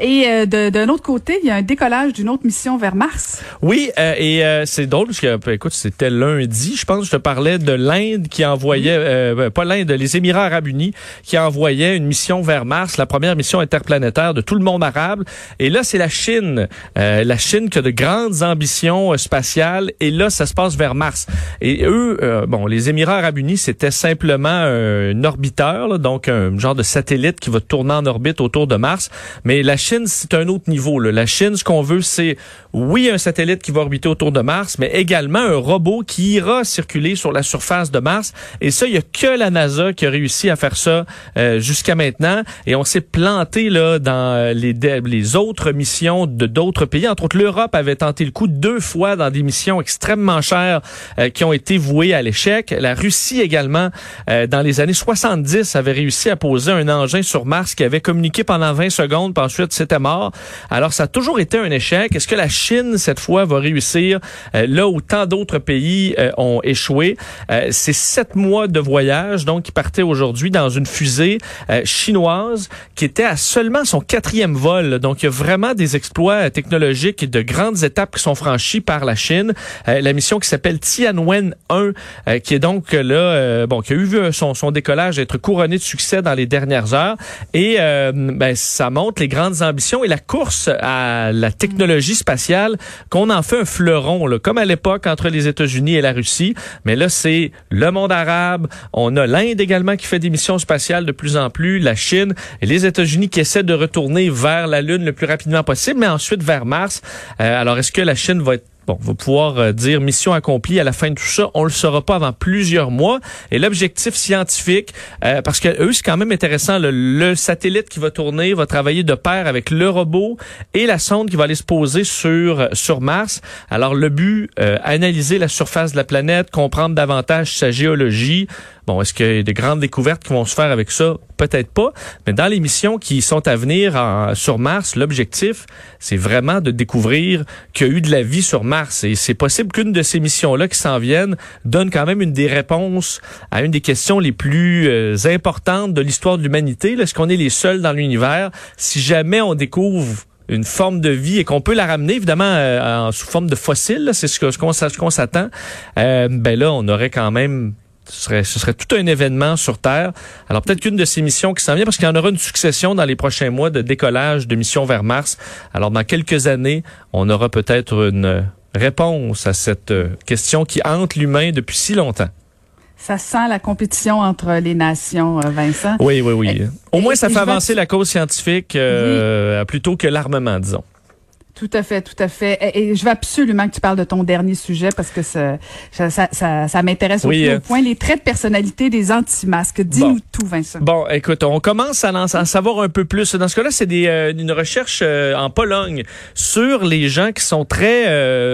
Et euh, d'un autre côté, il y a un décollage d'une autre mission vers Mars. Oui, euh, et euh, c'est drôle parce que, écoute, c'était lundi, je pense, je te parlais de l'Inde qui envoyait, ben, pas l'Inde, les Émirats arabes unis qui envoyaient une mission vers Mars, la première mission interplanétaire de tout le monde arabe. Et là, c'est la Chine, la Chine qui a de grandes ambitions spatiales. Et là, ça se passe vers Mars. Et eux, bon, les Émirats arabes unis, c'était simplement un orbiteur, donc un genre de satellite qui va tourner en orbite autour de Mars. Mais la Chine, c'est un autre niveau. Là. La Chine, ce qu'on veut, c'est oui un satellite qui va orbiter autour de Mars, mais également un robot qui ira circuler sur la surface de Mars. Et ça, il y a que la NASA qui a réussi à faire ça euh, jusqu'à maintenant. Et on s'est planté là dans les, les autres missions de d'autres pays. Entre autres, l'Europe avait tenté le coup deux fois dans des missions extrêmement chères euh, qui ont été vouées à l'échec. La Russie également, euh, dans les années 70, avait réussi à poser un engin sur Mars qui avait communiqué pendant 20 secondes, puis ensuite c'était mort. Alors ça a toujours été un échec. Est-ce que la Chine, cette fois, va réussir? Euh, là où tant d'autres pays euh, ont échoué? Euh, c'est sept mois de voyage, donc, qui partait aujourd'hui dans une fusée chinoise qui était à seulement son quatrième vol. Donc, il y a vraiment des exploits technologiques et de grandes étapes qui sont franchies par la Chine. la mission qui s'appelle Tianwen 1, qui est donc là, bon, qui a eu son, son décollage être couronné de succès dans les dernières heures. Et ben, ça montre les grandes et la course à la technologie spatiale qu'on en fait un fleuron, là, comme à l'époque entre les États-Unis et la Russie. Mais là, c'est le monde arabe. On a l'Inde également qui fait des missions spatiales de plus en plus, la Chine et les États-Unis qui essaient de retourner vers la Lune le plus rapidement possible, mais ensuite vers Mars. Euh, alors, est-ce que la Chine va être Bon, on va pouvoir euh, dire mission accomplie à la fin de tout ça. On le saura pas avant plusieurs mois. Et l'objectif scientifique, euh, parce que eux, c'est quand même intéressant, le, satellite qui va tourner va travailler de pair avec le robot et la sonde qui va aller se poser sur sur Mars. Alors le but, euh, analyser la surface de la planète, comprendre davantage sa géologie, Bon, est-ce qu'il y a des grandes découvertes qui vont se faire avec ça? Peut-être pas. Mais dans les missions qui sont à venir sur Mars, l'objectif, c'est vraiment de découvrir qu'il y a eu de la vie sur Mars. Et c'est possible qu'une de ces missions-là qui s'en viennent donne quand même une des réponses à une des questions les plus euh, importantes de l'histoire de l'humanité. Est-ce qu'on est les seuls dans l'univers? Si jamais on découvre une forme de vie et qu'on peut la ramener évidemment euh, sous forme de fossile, c'est ce qu'on ce qu'on s'attend. Euh, ben là, on aurait quand même ce serait, ce serait tout un événement sur Terre. Alors peut-être qu'une de ces missions qui s'en vient, parce qu'il y en aura une succession dans les prochains mois de décollage de missions vers Mars. Alors dans quelques années, on aura peut-être une réponse à cette euh, question qui hante l'humain depuis si longtemps. Ça sent la compétition entre les nations, euh, Vincent. Oui, oui, oui. Au moins, ça fait avancer la cause scientifique euh, plutôt que l'armement, disons. Tout à fait, tout à fait. Et, je veux absolument que tu parles de ton dernier sujet parce que ça, ça, ça, ça, m'intéresse au plus euh, point. Les traits de personnalité des anti-masques. Dis-nous tout, Vincent. Bon, écoute, on commence à en, savoir un peu plus. Dans ce cas-là, c'est des, euh, une recherche euh, en Pologne sur les gens qui sont très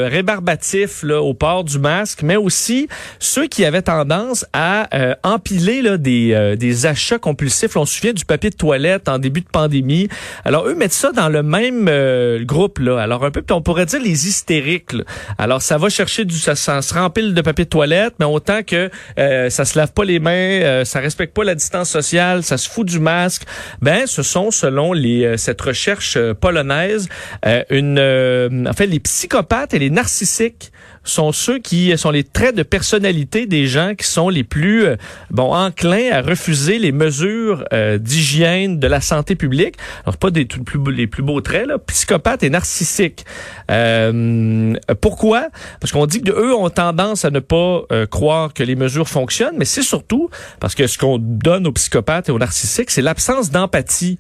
rébarbatifs là, au port du masque, mais aussi ceux qui avaient tendance à empiler là, des, des achats compulsifs. on se souvient du papier de toilette en début de pandémie. Alors, eux mettent ça dans le même groupe. Là, alors un peu, on pourrait dire les hystériques. Alors ça va chercher du, ça, se rempile de papier de toilette, mais autant que euh, ça se lave pas les mains, euh, ça respecte pas la distance sociale, ça se fout du masque. Ben, ce sont selon euh, cette recherche euh, polonaise une, en fait, les psychopathes et les narcissiques sont ceux qui sont les traits de personnalité des gens qui sont les plus bon enclins à refuser les mesures d'hygiène de la santé publique. Alors pas des plus, les plus beaux traits là, et narcissiques euh, pourquoi? Parce qu'on dit que eux ont tendance à ne pas euh, croire que les mesures fonctionnent, mais c'est surtout parce que ce qu'on donne aux psychopathes et aux narcissiques, c'est l'absence d'empathie.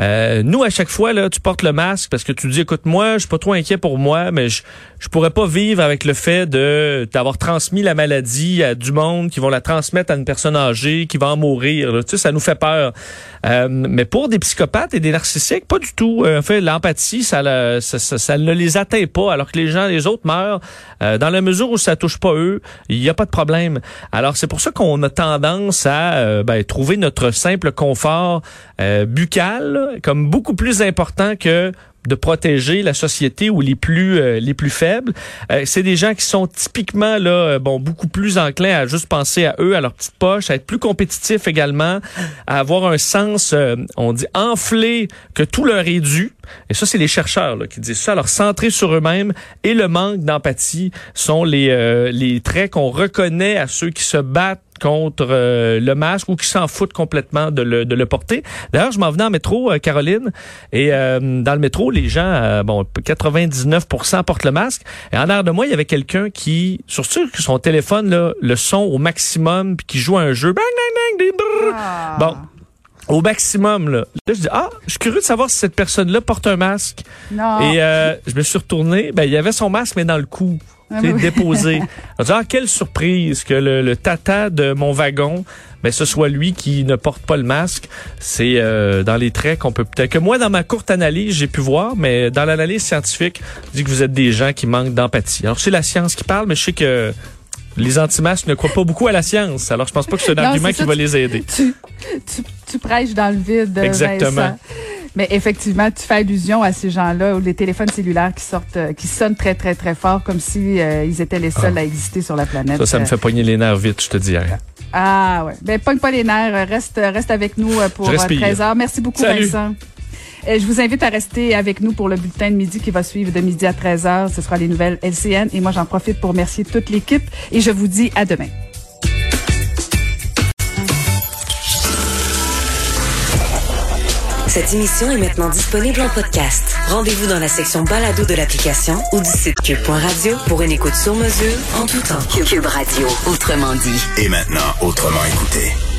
Euh, nous, à chaque fois, là, tu portes le masque parce que tu dis, écoute, moi, je suis pas trop inquiet pour moi, mais je, je pourrais pas vivre avec le fait de d'avoir transmis la maladie à du monde qui vont la transmettre à une personne âgée qui va en mourir. Tu sais, ça nous fait peur. Euh, mais pour des psychopathes et des narcissiques, pas du tout. Euh, en fait, l'empathie, ça, ça, ça, ne les atteint pas, alors que les gens, les autres meurent. Euh, dans la mesure où ça touche pas eux, il n'y a pas de problème. Alors, c'est pour ça qu'on a tendance à ben, trouver notre simple confort buccal comme beaucoup plus important que de protéger la société ou les plus euh, les plus faibles. Euh, c'est des gens qui sont typiquement là euh, bon beaucoup plus enclins à juste penser à eux, à leur petite poche, à être plus compétitifs également, à avoir un sens on dit enflé que tout leur est dû. Et ça c'est les chercheurs là, qui disent ça. Alors centré sur eux-mêmes et le manque d'empathie sont les les traits qu'on reconnaît à ceux qui se battent contre euh, le masque ou qui s'en foutent complètement de le, de le porter. D'ailleurs, je m'en venais en métro, euh, Caroline, et euh, dans le métro, les gens, bon, 99% portent le masque. Et en arrière de moi, il y avait quelqu'un qui, sur que son téléphone, là, le son au maximum, puis qui joue à un jeu. Bang, bang, bang, ah. Bon, au maximum. Là. là, je dis, ah, je suis curieux de savoir si cette personne-là porte un masque. Non. Et je me suis retourné, ben, il y avait son masque, mais dans le cou. Ah, déposé. ah, quelle surprise que le, tata de mon wagon, mais ben, ce soit lui qui ne porte pas le masque. C'est euh, dans les traits qu'on peut peut-être que moi dans ma courte analyse j'ai pu voir, mais dans l'analyse scientifique, je dis que vous êtes des gens qui manquent d'empathie. Alors c'est la science qui parle, mais je sais que les anti-masques ne croient pas beaucoup à la science. Alors, je pense pas que c'est un argument qui va les aider. Tu, tu, prêches dans le vide. Exactement. Mais effectivement, tu fais allusion à ces gens-là, les téléphones cellulaires qui sortent, euh, qui sonnent très, très, très fort, comme si euh, ils étaient les seuls ah. à exister sur la planète. Ça, ça me fait pogner les nerfs vite, je te dirais. Ah ouais. Ben, pogne pas les nerfs. Reste, reste avec nous euh, pour 13 heures. Merci beaucoup, Vincent. Je vous invite à rester avec nous pour le bulletin de midi qui va suivre de midi à 13h. Ce sera les nouvelles LCN. Et moi, j'en profite pour remercier toute l'équipe. Et je vous dis à demain. Cette émission est maintenant disponible en podcast. Rendez-vous dans la section balado de l'application ou du site cube.radio pour une écoute sur mesure en tout temps. Cube Radio, autrement dit. Et maintenant, autrement écouté.